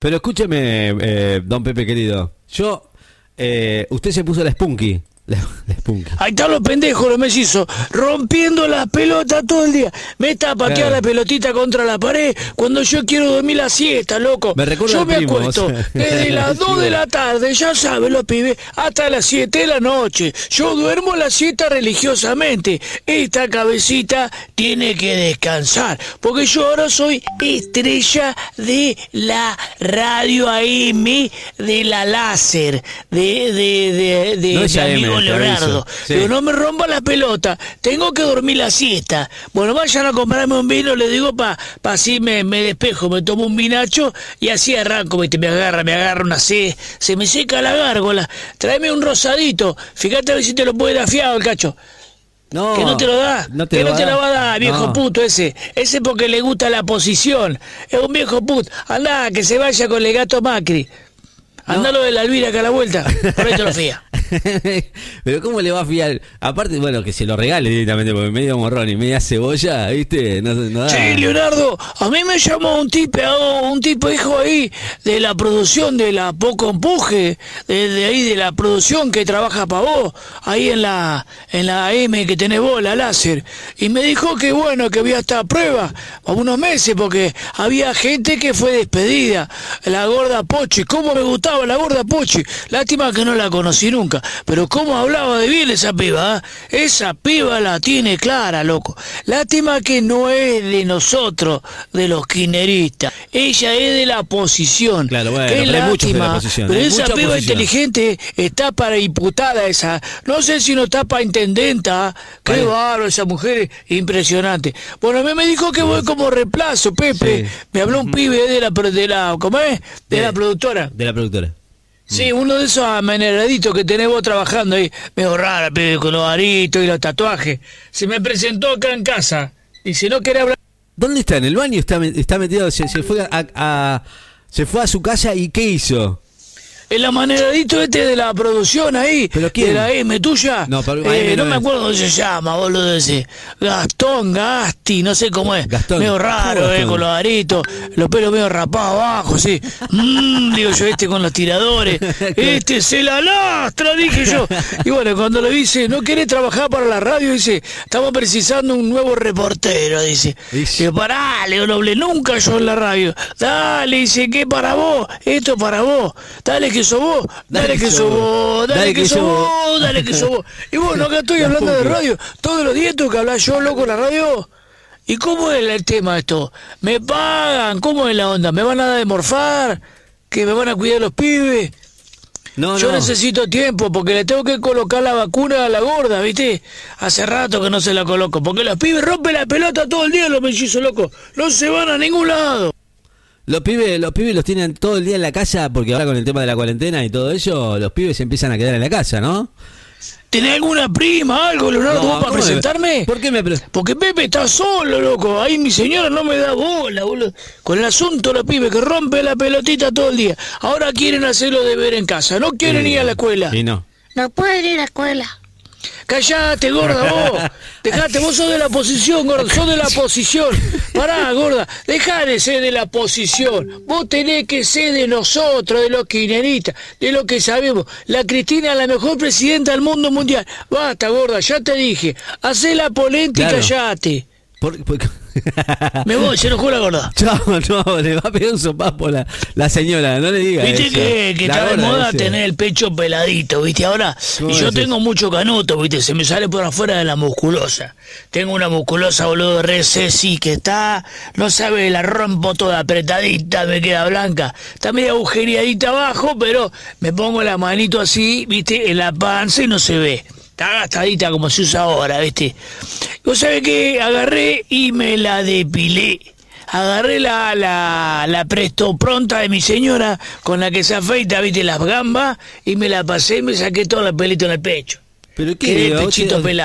Pero escúcheme, eh, don Pepe querido. Yo, eh, usted se puso la Spunky. La, la Spunky. Ahí están los pendejos, los mellizos, rompiendo las pelotas todo el día. Me está pateando Claro. la pelotita contra la pared cuando yo quiero dormir la siesta, loco. Me yo me primo, acuesto o sea. desde las 2 de la tarde, ya saben los pibes, hasta las 7 de la noche. Yo duermo la siesta religiosamente. Esta cabecita tiene que descansar, porque yo ahora soy estrella de la radio AM, de la láser, de, de, de, de, No es de Leonardo. Sí. Digo, no me rompa la pelota, tengo que dormir la siesta. Bueno, vayan a comprarme un vino, le digo, pa, pa así me, me despejo, me tomo un vinacho y así arranco, ¿viste? me agarra, me agarra una sed, se me seca la gárgola. Tráeme un rosadito, fíjate a ver si te lo puede dar fiado el cacho. No, Que no te lo da, no te que lo no te lo va a dar, viejo No. puto ese. Ese porque le gusta la posición. Es un viejo puto. Andá, que se vaya con el gato Macri. Andalo de la Elvira acá a la vuelta. Por ahí te lo fía. Pero ¿cómo le va a fiar? Aparte, bueno, que se lo regale directamente, porque medio morrón y media cebolla, ¿viste? No, no. Sí, Leonardo, a mí me llamó un tipo, un tipo hijo ahí de la producción de la Poco Empuje, de, ahí de la producción que trabaja para vos, ahí en la en la M que tenés vos, la láser, y me dijo que bueno, que había esta prueba a unos meses porque había gente que fue despedida, la gorda Pochi, cómo me gustaba la gorda Pochi, lástima que no la conocí nunca, pero cómo hablaba de bien esa piba, ¿ah? esa piba la tiene clara, loco, lástima que no es de nosotros, de los quineristas, ella es de la oposición, Claro, bueno, Qué pero hay muchos de la lástima, oposición, pero hay esa piba inteligente está para diputada esa, no sé si no está para intendenta, ¿ah? qué Vale. esa mujer, es impresionante. Bueno, a mí me dijo que voy como reemplazo, Pepe, Sí. me habló un pibe de la, de la, ¿cómo es? De, De- la productora. De la productora. Sí, uno de esos ameneraditos que tenés vos trabajando ahí, medio rara, pibe, con los aritos y los tatuajes. Se me presentó acá en casa. Y si no quiere hablar... ¿Dónde está? ¿En el baño? ¿Está, está metido? Se, se fue a, a- se fue a su casa y ¿qué hizo? El amaneradito este de la producción ahí, ¿Pero quién? de la M tuya, No, pero eh, AM no no me acuerdo cómo se llama, boludo ese. Gastón, Gasti, no sé cómo es. Gastón. Medio ¿Cómo raro, eh, con los aritos, los pelos medio rapados abajo, sí. Mm, digo yo, este con los tiradores. Este se la lastra, dije yo. Y bueno, cuando lo dice, ¿no querés trabajar para la radio? Dice, estamos precisando un nuevo reportero, dice. Dice. Pará, Leo Noble, nunca yo en la radio. Dale, dice, ¿qué para vos? Esto para vos. Dale que sos vos. Dale, que sos vos. Dale, que sos vos. Dale que sos vos. Y bueno, acá estoy hablando de radio. Todos los días tengo que hablar yo, loco, en la radio. ¿Y cómo es el tema esto? ¿Me pagan? ¿Cómo es la onda? ¿Me van a demorfar? ¿Que me van a cuidar los pibes? No, Yo no. necesito tiempo porque le tengo que colocar la vacuna a la gorda, ¿viste? Hace rato que no se la coloco. Porque los pibes rompen la pelota todo el día, los mellizos locos. No se van a ningún lado. Los pibes, los pibes los tienen todo el día en la casa porque ahora con el tema de la cuarentena y todo ello, los pibes se empiezan a quedar en la casa, ¿no? ¿Tenés alguna prima, algo, Leonardo, No, vos para ¿cómo me- presentarme? ¿Por qué me Porque Pepe está solo, loco. Ahí mi señora no me da bola, boludo. Con el asunto de los pibes que rompe la pelotita todo el día. Ahora quieren hacerlo de ver en casa. No quieren ir a la escuela. Y no. No pueden ir a la escuela. Callate, gorda, vos. Dejate, vos sos de la oposición, gorda. Sos de la oposición. Pará, gorda. Dejá de ser de la oposición. Vos tenés que ser de nosotros, de los kirchneristas, de lo que sabemos. La Cristina es la mejor presidenta del mundo mundial. Basta, gorda, ya te dije. Hacé la polenta y Claro. callate. Por- por- Me voy, se enojó la gorda. Chao, no, le va a pegar un sopapo la, la señora, no le diga Viste eso. que, que está de moda tener el pecho peladito, viste ahora. ¿Cómo Y yo tengo mucho canuto, viste, se me sale por afuera de la musculosa. Tengo una musculosa, boludo, re sí que está, no sabe, la rompo toda apretadita, me queda blanca. Está medio agujereadita abajo, pero me pongo la manito así, viste, en la panza y no se ve. Está gastadita como se usa ahora, viste. Vos sabés que agarré y me la depilé. Agarré la, la, la presto pronta de mi señora con la que se afeita, viste, las gambas, y me la pasé y me saqué toda la pelita en el pecho. ¿Pero qué?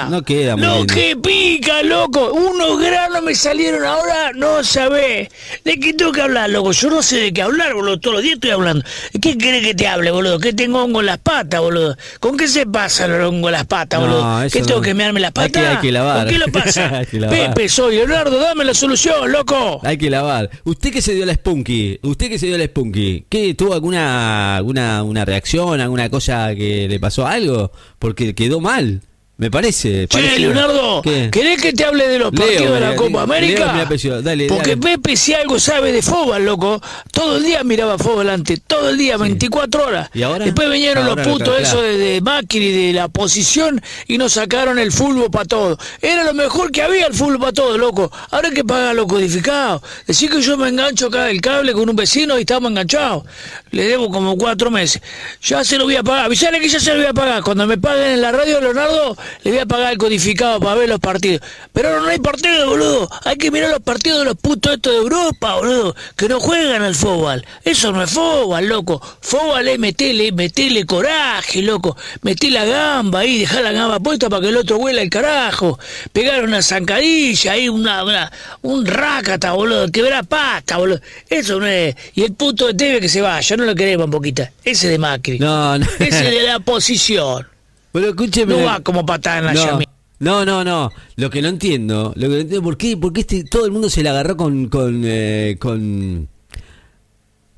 No queda muy que pica, loco. Unos granos me salieron ahora, no sabés. ¿De qué tengo que hablar, loco? Yo no sé de qué hablar, boludo. Todos los días estoy hablando. ¿Qué querés que te hable, boludo? ¿Qué tengo hongo en las patas, boludo? ¿Con qué se pasa el hongo en las patas, No, boludo? eso ¿Qué tengo no. que mearme las Hay que- patas? hay que lavar. ¿Con qué lo pasa? Hay que lavar. Pepe, soy Leonardo, dame la solución, loco. Hay que lavar. ¿Usted que se dio la Spunky? ¿Usted que se dio la Spunky? ¿Qué tuvo alguna alguna una reacción, alguna cosa que le pasó algo? Porque quedó mal, me parece. Che, Leonardo, ¿Qué? ¿querés que te hable de los Leo, partidos de la Leo, Copa América? Leo. Dale, Porque dale. Pepe si algo sabe de fútbol, loco. Todo el día miraba fútbol antes, todo el día, 24 horas. ¿Y ahora? Después vinieron Ahora los lo putos esos de, de Macri, de la posición, y nos sacaron el fútbol para todo. Era lo mejor que había el fútbol para todo, loco. Ahora hay que pagar lo codificado. Decir que yo me engancho acá del cable con un vecino y estamos enganchados. Le debo como cuatro meses. Ya se lo voy a pagar. Avisale que ya se lo voy a pagar. Cuando me paguen en la radio, Leonardo, le voy a pagar el codificado para ver los partidos. Pero ahora no hay partido, boludo. Hay que mirar los partidos de los putos estos de Europa, boludo. Que no juegan al fútbol. Eso no es fútbol, loco. Fútbol es meterle, meterle coraje, loco. Metí la gamba ahí, dejar la gamba puesta para que el otro huela el carajo. Pegar una zancadilla ahí, una, una- un rácata, boludo. Quebrar pasta, boludo. Eso no es. Y el puto de Teve que se vaya, no lo queremos, poquita. Ese de Macri. No, no. Ese de la posición. Pero escúcheme. No va como patada en la no, no, no, no. Lo que no entiendo, lo que no entiendo, ¿por qué, por qué este, todo el mundo se la agarró con con eh, con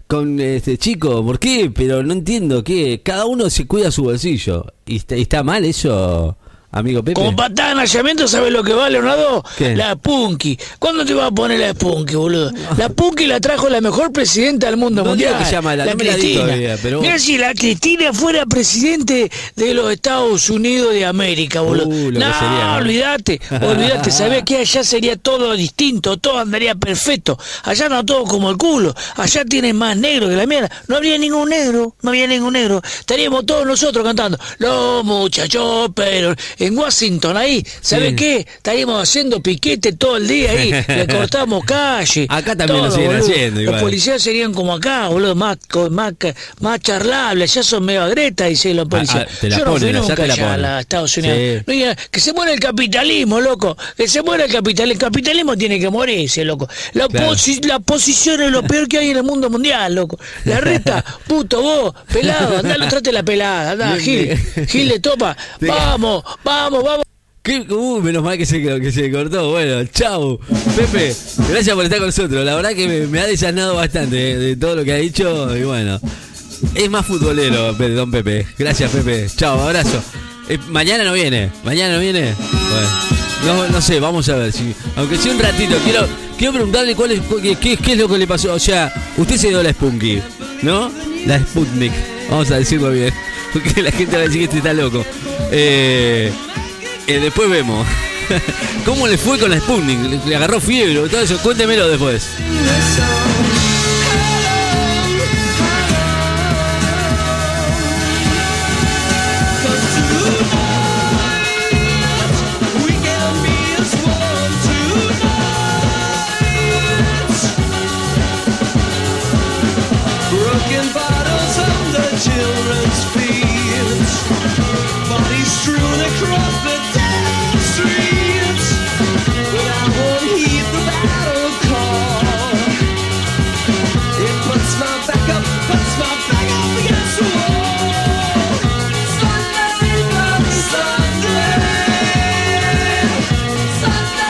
con este chico? ¿Por qué? Pero no entiendo qué. Cada uno se cuida su bolsillo. ¿Y está, y está mal eso, amigo Pepe? Como patada en allanamiento, ¿sabes lo que va, Leonardo? ¿Qué? La Punky. ¿Cuándo te vas a poner la Punky, boludo? La Punky la trajo la mejor presidenta del mundo No mundial. que no me la di todavía, pero- Mira si la Cristina fuera presidente de los Estados Unidos de América, boludo. Uh, no, sería, ¿no? olvídate, olvídate. Sabía que allá sería todo distinto, todo andaría perfecto. Allá no todo como el culo. Allá tienen más negro que la mierda. No habría ningún negro, no había ningún negro. Estaríamos todos nosotros cantando. Los muchachos, pero en Washington ahí, ¿sabes Sí. qué? Estaríamos haciendo piquete todo el día ahí. Le cortamos calle. Acá también lo todo, siguen boludo. haciendo, igual. Los policías serían como acá, boludo, más, más, más charlables. Ya son medio agretas, dice los policías. ah, te la Yo no fui allá nunca la a la Estados Unidos. Sí. Que se muera el capitalismo, loco. Que se muera el capitalismo. El capitalismo tiene que morirse, loco. La, Claro. posi- la posición es lo peor que hay en el mundo mundial, loco. La reta, puto vos, pelado, andá, lo trate la pelada, andá, Gil. Gil de topa. Vamos, vamos, vamos. ¿Qué? Uh, menos mal que se, que se cortó. Bueno, chau. Pepe, gracias por estar con nosotros. La verdad que me, ha desanado bastante eh, de todo lo que ha dicho. Y bueno, es más futbolero, don Pepe. Gracias, Pepe. Chao, abrazo. Eh, mañana no viene. Mañana no viene. Bueno, no, sé, vamos a ver. si Aunque sea un ratito, quiero quiero preguntarle cuál es, qué- qué es lo que le pasó. O sea, usted se dio la Spunky, ¿no? La Sputnik. Vamos a decirlo bien. Porque la gente va a decir que este está loco. Eh. Eh, después vemos. ¿Cómo le fue con la Sputnik? ¿Le, agarró fiebre todo eso? Cuéntemelo después.